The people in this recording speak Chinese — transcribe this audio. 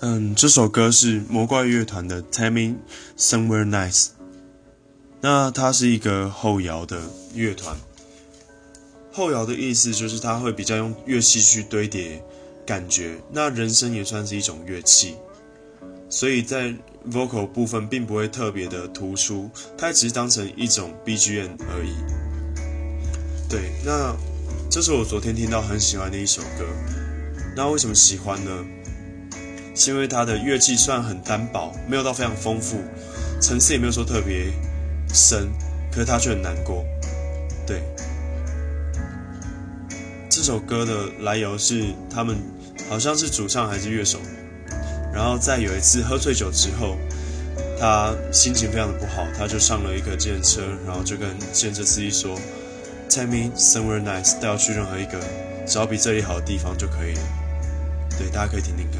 嗯，这首歌是魔怪乐团的《Tell Me Somewhere Nice》。那它是一个后摇的乐团。后摇的意思就是它会比较用乐器去堆叠感觉。那人声也算是一种乐器，所以在 vocal 部分并不会特别的突出，它只是当成一种 BGM 而已。对，那这是我昨天听到很喜欢的一首歌。那为什么喜欢呢？是因为它的乐器虽然很单薄，没有到非常丰富，层次也没有说特别深，可是它却很难过。对，这首歌的来由是他们好像是主唱还是乐手，然后在有一次喝醉酒之后，他心情非常的不好，他就上了一个电车，然后就跟电车司机说：“Tell me somewhere nice，带我去任何一个只要比这里好的地方就可以了。”对，大家可以听听看。